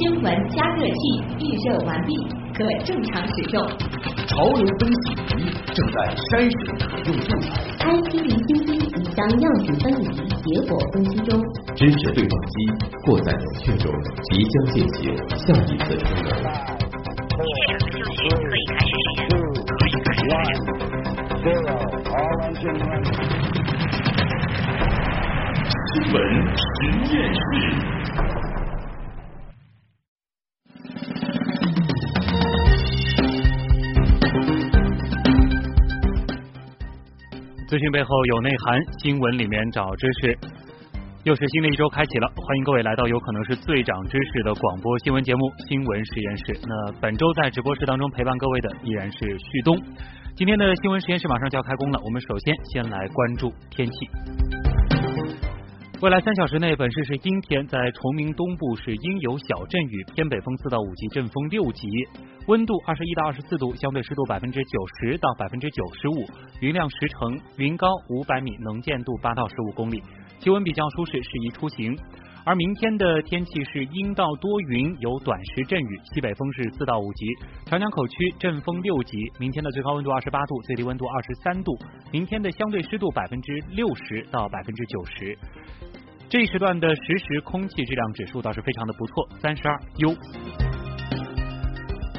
新闻加热器预热完毕，可正常使用。潮流分析仪正在筛选可用素材。IC 离心机已将样品分离，结果分析中。支持对撞机过载冷却中，即将进行下一次充能。谢谢就绪，可以开始实验。可以开始实验。新闻实验室。资讯背后有内涵，新闻里面找知识。又是新的一周开启了，欢迎各位来到有可能是最长知识的广播新闻节目《新闻实验室》。那本周在直播室当中陪伴各位的依然是旭东。今天的新闻实验室马上就要开工了，我们首先先来关注天气。未来三小时内，本市是阴天，在崇明东部是阴有小阵雨，偏北风四到五级，阵风六级，温度二十一到二十四度，相对湿度百分之九十到百分之九十五，云量十成，云高五百米，能见度八到十五公里，气温比较舒适，适宜出行。而明天的天气是阴到多云，有短时阵雨，西北风是四到五级，长江口区阵风六级。明天的最高温度二十八度，最低温度二十三度。明天的相对湿度百分之六十到百分之九十。这一时段的实时空气质量指数倒是非常的不错，三十二优。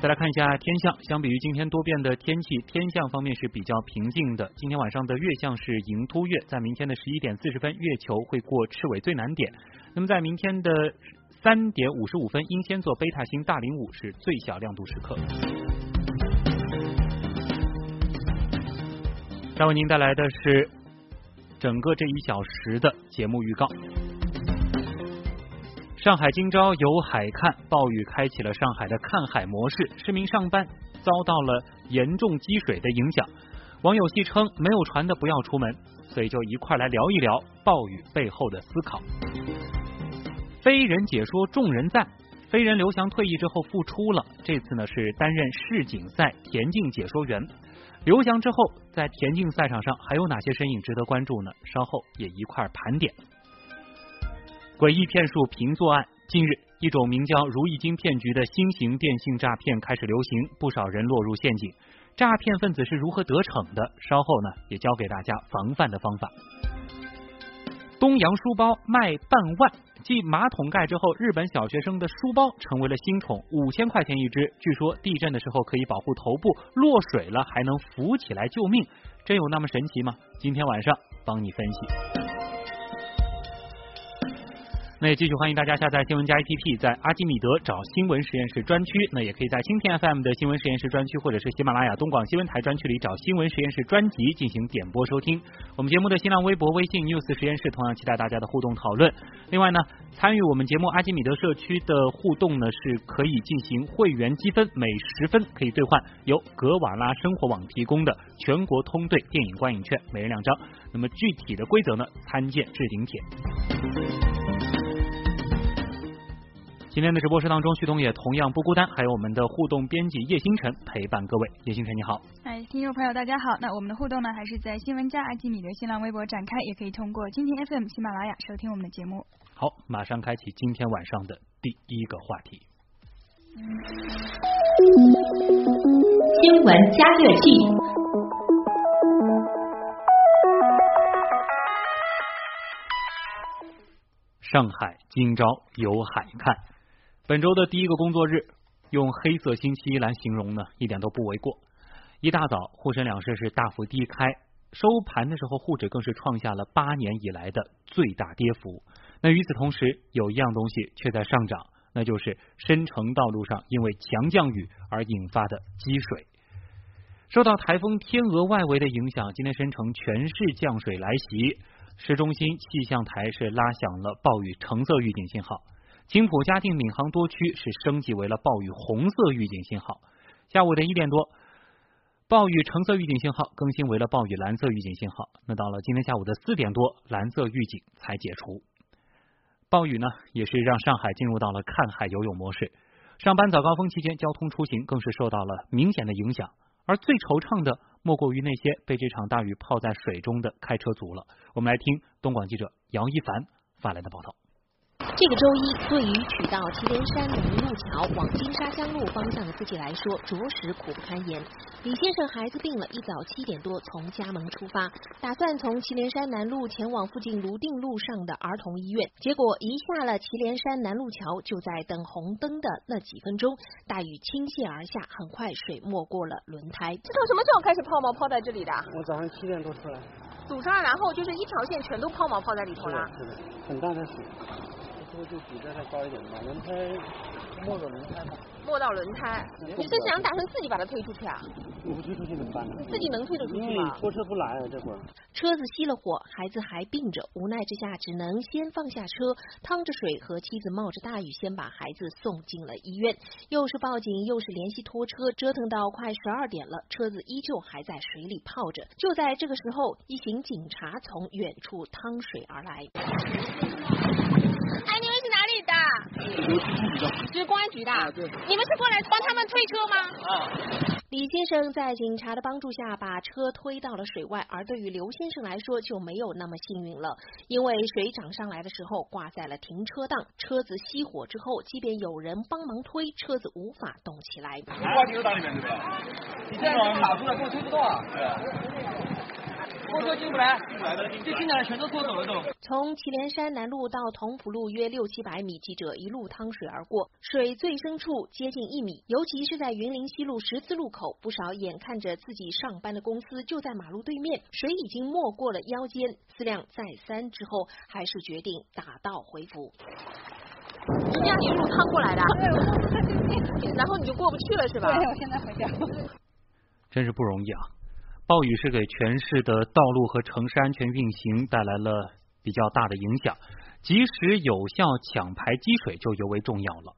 再来看一下天象，相比于今天多变的天气，天象方面是比较平静的。今天晚上的月相是迎突月，在明天的十一点四十分，月球会过赤尾最南点。那么在明天的三点五十五分，英仙座贝塔星大零五是最小亮度时刻。再为您带来的是。整个这一小时的节目预告：上海今朝有海看，暴雨开启了上海的看海模式，市民上班遭到了严重积水的影响。网友戏称没有船的不要出门，所以就一块来聊一聊暴雨背后的思考。飞人解说众人赞，飞人刘翔退役之后复出了，这次呢是担任世锦赛田径解说员。刘翔之后，在田径赛场上还有哪些身影值得关注呢？稍后也一块盘点。诡异骗术平作案，近日一种名叫“如意金”骗局的新型电信诈骗开始流行，不少人落入陷阱。诈骗分子是如何得逞的？稍后呢，也教给大家防范的方法。东洋书包卖半万。继马桶盖之后，日本小学生的书包成为了新宠，五千块钱一只。据说地震的时候可以保护头部，落水了还能浮起来救命，真有那么神奇吗？今天晚上帮你分析。那也继续欢迎大家下载新闻加 APP，在阿基米德找新闻实验室专区。那也可以在蜻蜓 FM 的新闻实验室专区，或者是喜马拉雅东广新闻台专区里找新闻实验室专辑进行点播收听。我们节目的新浪微博、微信 News 实验室同样期待大家的互动讨论。另外呢，参与我们节目阿基米德社区的互动呢，是可以进行会员积分，每十分可以兑换由格瓦拉生活网提供的全国通兑电影观影券，每人两张。那么具体的规则呢，参见置顶帖。今天的直播室当中，旭东也同样不孤单，还有我们的互动编辑叶星辰陪伴各位。叶星辰你好，哎，听众朋友大家好。那我们的互动呢，还是在新闻加阿基米的新浪微博展开，也可以通过今天 FM、喜马拉雅收听我们的节目。好，马上开启今天晚上的第一个话题。新闻加热器。上海今朝有海看。本周的第一个工作日，用黑色星期一来形容呢，一点都不为过。一大早，沪深两市是大幅低开，收盘的时候，沪指更是创下了八年以来的最大跌幅。那与此同时，有一样东西却在上涨，那就是深城道路上因为强降雨而引发的积水。受到台风天鹅外围的影响，今天深城全市降水来袭，市中心气象台是拉响了暴雨橙色预警信号。青浦、嘉定、闵行多区是升级为了暴雨红色预警信号。下午的一点多，暴雨橙色预警信号更新为了暴雨蓝色预警信号。那到了今天下午的四点多，蓝色预警才解除。暴雨呢，也是让上海进入到了看海游泳模式。上班早高峰期间，交通出行更是受到了明显的影响。而最惆怅的，莫过于那些被这场大雨泡在水中的开车族了。我们来听东广记者杨一凡发来的报道。这个周一，对于取到祁连山南路桥往金沙江路方向的司机来说，着实苦不堪言。李先生孩子病了，一早七点多从家门出发，打算从祁连山南路前往附近泸定路上的儿童医院。结果一下了祁连山南路桥，就在等红灯的那几分钟，大雨倾泻而下，很快水没过了轮胎。是从什么时候开始抛锚抛在这里的？我早上七点多出来。堵上，然后就是一条线全都抛锚抛在里头了。是的，很大的水。这个就比这还高一点吧，轮胎没到轮胎吧。没到轮胎，你是想打算自己把它推出去啊？我不推出去怎么办呢？自己能推得出去吗？拖车不来啊，这会儿。车子熄了火，孩子还病着，无奈之下只能先放下车，趟着水和妻子冒着大雨先把孩子送进了医院。又是报警，又是联系拖车，折腾到快十二点了，车子依旧还在水里泡着。就在这个时候，一行警察从远处趟水而来。哎，你们是哪里的？是公安局的。啊，对。你们是过来帮他们推车吗？啊。李先生在警察的帮助下把车推到了水外，而对于刘先生来说就没有那么幸运了，因为水涨上来的时候挂在了停车档，车子熄火之后，即便有人帮忙推，车子无法动起来。挂停车档里面对吧？你这样卡住了，根本推不动啊。对。拖车进不来，这进来全都拖走了都。从祁连山南路到同福路约六七百米，记者一路趟水而过，水最深处接近一米，尤其是在云林西路十字路口，不少眼看着自己上班的公司就在马路对面，水已经没过了腰间，思量再三之后，还是决定打道回府。是这样一路趟过来的？然后你就过不去了是吧？对，我 现在回家。真是不容易啊。暴雨是给全市的道路和城市安全运行带来了比较大的影响，及时有效抢排积水就尤为重要了。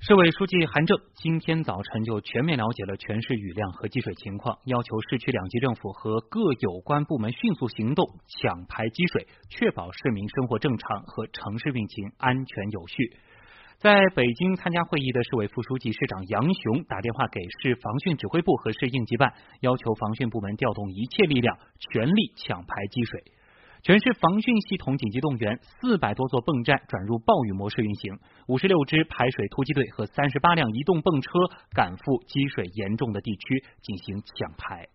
市委书记韩正今天早晨就全面了解了全市雨量和积水情况，要求市区两级政府和各有关部门迅速行动，抢排积水，确保市民生活正常和城市运行安全有序。在北京参加会议的市委副书记、市长杨雄打电话给市防汛指挥部和市应急办，要求防汛部门调动一切力量，全力抢排积水。全市防汛系统紧急动员，四百多座泵站转入暴雨模式运行，五十六支排水突击队和三十八辆移动泵车赶赴积水严重的地区进行抢排。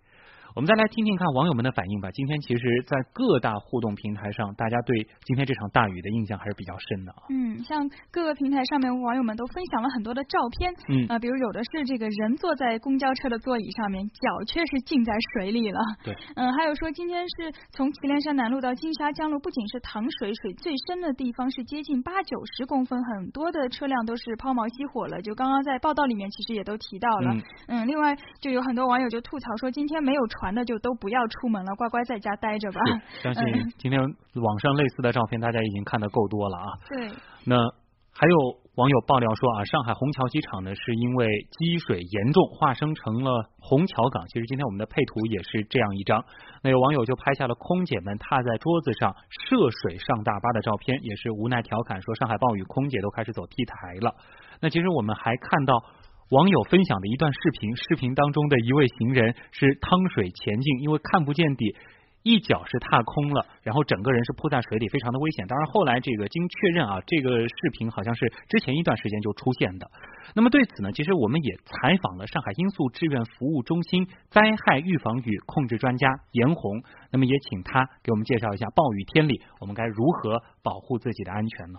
我们再来听听看网友们的反应吧。今天其实，在各大互动平台上，大家对今天这场大雨的印象还是比较深的啊。嗯，像各个平台上面，网友们都分享了很多的照片。嗯啊，比如有的是这个人坐在公交车的座椅上面，脚却是浸在水里了。对。嗯，还有说今天是从祁连山南路到金沙江路，不仅是淌水，水最深的地方是接近八九十公分，很多的车辆都是抛锚熄火了。就刚刚在报道里面其实也都提到了。嗯。嗯，另外就有很多网友就吐槽说，今天没有船的就都不要出门了，乖乖在家待着吧。相信今天网上类似的照片大家已经看的够多了啊。对。那还有网友爆料说啊，上海虹桥机场呢是因为积水严重，化生成了虹桥港。其实今天我们的配图也是这样一张。那有网友就拍下了空姐们踏在桌子上涉水上大巴的照片，也是无奈调侃说上海暴雨，空姐都开始走 T 台了。那其实我们还看到。网友分享的一段视频，视频当中的一位行人是趟水前进，因为看不见底，一脚是踏空了，然后整个人是扑在水里，非常的危险。当然后来这个经确认啊，这个视频好像是之前一段时间就出现的。那么对此呢，其实我们也采访了上海因素志愿服务中心灾害预防与控制专家严红，那么也请他给我们介绍一下暴雨天里我们该如何保护自己的安全呢？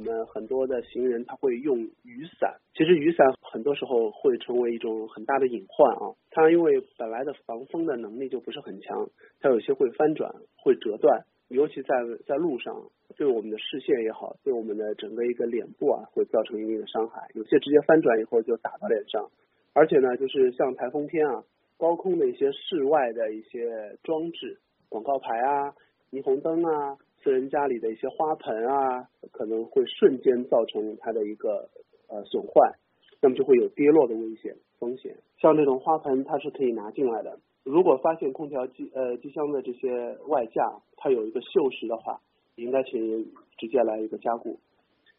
我们很多的行人，他会用雨伞。其实雨伞很多时候会成为一种很大的隐患啊。它因为本来的防风的能力就不是很强，它有些会翻转、会折断，尤其在在路上，对我们的视线也好，对我们的整个一个脸部啊，会造成一定的伤害。有些直接翻转以后就打到脸上，而且呢，就是像台风天啊，高空的一些室外的一些装置、广告牌啊、霓虹灯啊。私人家里的一些花盆啊，可能会瞬间造成它的一个呃损坏，那么就会有跌落的危险风险。像这种花盆，它是可以拿进来的。如果发现空调机呃机箱的这些外架它有一个锈蚀的话，应该请直接来一个加固。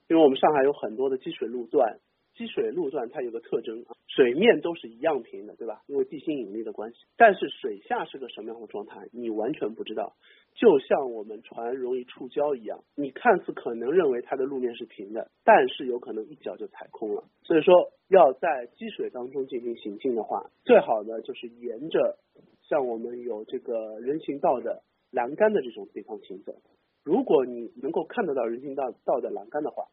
因为我们上海有很多的积水路段，积水路段它有个特征啊，水面都是一样平的，对吧？因为地心引力的关系。但是水下是个什么样的状态，你完全不知道。就像我们船容易触礁一样，你看似可能认为它的路面是平的，但是有可能一脚就踩空了。所以说，要在积水当中进行行进的话，最好的就是沿着像我们有这个人行道的栏杆的这种地方行走。如果你能够看得到人行道道的栏杆的话，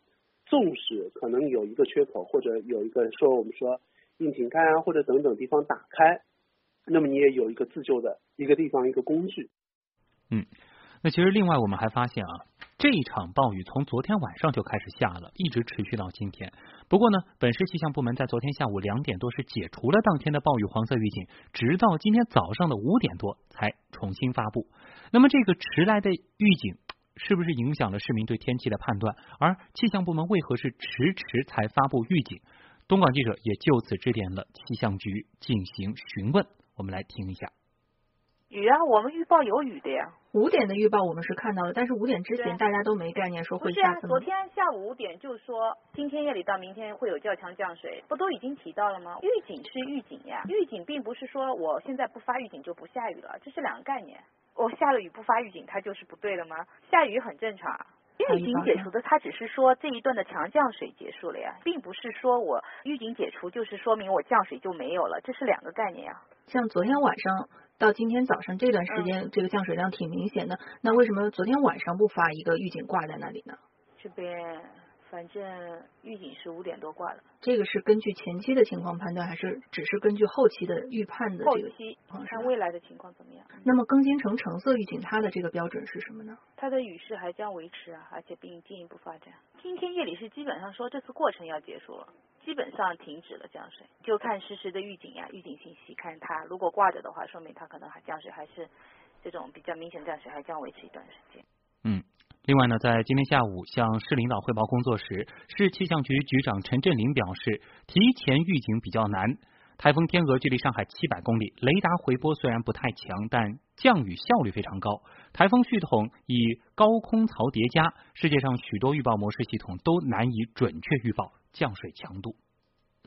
纵使可能有一个缺口，或者有一个说我们说窨井盖啊，或者等等地方打开，那么你也有一个自救的一个地方一个工具。嗯，那其实另外我们还发现啊，这一场暴雨从昨天晚上就开始下了，一直持续到今天。不过呢，本市气象部门在昨天下午两点多是解除了当天的暴雨黄色预警，直到今天早上的五点多才重新发布。那么这个迟来的预警。是不是影响了市民对天气的判断？而气象部门为何是迟迟才发布预警？东莞记者也就此致电了气象局进行询问。我们来听一下。雨啊，我们预报有雨的呀。五点的预报我们是看到了，但是五点之前大家都没概念说会下。不是啊，昨天下午五点就说今天夜里到明天会有较强降水，不都已经提到了吗？预警是预警呀，预警并不是说我现在不发预警就不下雨了，这是两个概念。我下了雨不发预警，它就是不对的吗？下雨很正常。预警解除的，它只是说这一段的强降水结束了呀，并不是说我预警解除就是说明我降水就没有了，这是两个概念呀。像昨天晚上到今天早上这段时间，这个降水量挺明显的，那为什么昨天晚上不发一个预警挂在那里呢？这边。反正预警是五点多挂的。这个是根据前期的情况判断，还是只是根据后期的预判的？后期看未来的情况怎么样？那么更新成橙色预警，它的这个标准是什么呢？它的雨势还将维持啊，而且并进一步发展。今天夜里是基本上说这次过程要结束了，基本上停止了降水，就看实时的预警呀，预警信息，看它如果挂着的话，说明它可能还降水还是这种比较明显降水还将维持一段时间。另外呢，在今天下午向市领导汇报工作时，市气象局局长陈振林表示，提前预警比较难。台风天鹅距离上海七百公里，雷达回波虽然不太强，但降雨效率非常高。台风系统以高空槽叠加，世界上许多预报模式系统都难以准确预报降水强度。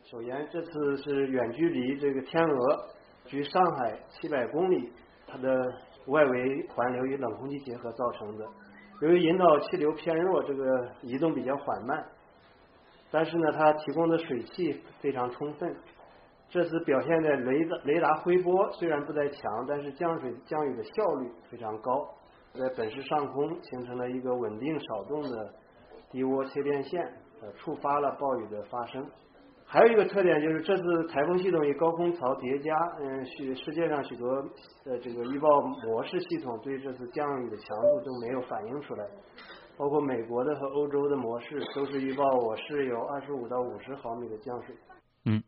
首先，这次是远距离这个天鹅距上海七百公里，它的外围环流与冷空气结合造成的。由于引导气流偏弱，这个移动比较缓慢，但是呢，它提供的水汽非常充分。这次表现的雷达雷达回波虽然不太强，但是降水降雨的效率非常高，在本市上空形成了一个稳定少动的低涡切电线，呃，触发了暴雨的发生。还有一个特点就是这次台风系统与高空槽叠加，嗯，许世界上许多呃这个预报模式系统对这次降雨的强度都没有反映出来，包括美国的和欧洲的模式都是预报我市有二十五到五十毫米的降水。嗯，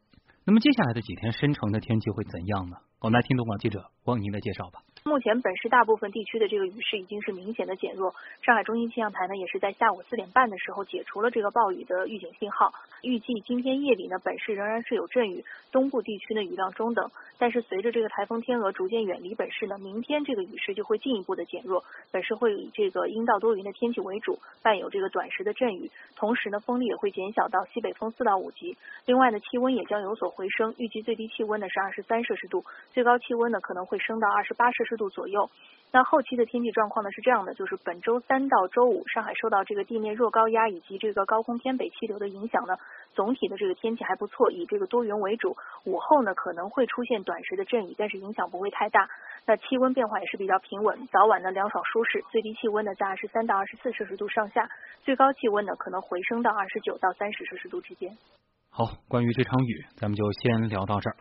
那么接下来的几天深城的天气会怎样呢？我们来听东广记者汪宁的介绍吧。目前本市大部分地区的这个雨势已经是明显的减弱。上海中心气象台呢，也是在下午四点半的时候解除了这个暴雨的预警信号。预计今天夜里呢，本市仍然是有阵雨，东部地区的雨量中等。但是随着这个台风天鹅逐渐远离本市呢，明天这个雨势就会进一步的减弱。本市会以这个阴到多云的天气为主，伴有这个短时的阵雨。同时呢，风力也会减小到西北风四到五级。另外呢，气温也将有所回升，预计最低气温呢是二十三摄氏度，最高气温呢可能会升到二十八摄氏。度左右。那后期的天气状况呢是这样的，就是本周三到周五，上海受到这个地面弱高压以及这个高空偏北气流的影响呢，总体的这个天气还不错，以这个多云为主。午后呢可能会出现短时的阵雨，但是影响不会太大。那气温变化也是比较平稳，早晚呢凉爽舒适，最低气温呢在二十三到二十四摄氏度上下，最高气温呢可能回升到二十九到三十摄氏度之间。好，关于这场雨，咱们就先聊到这儿。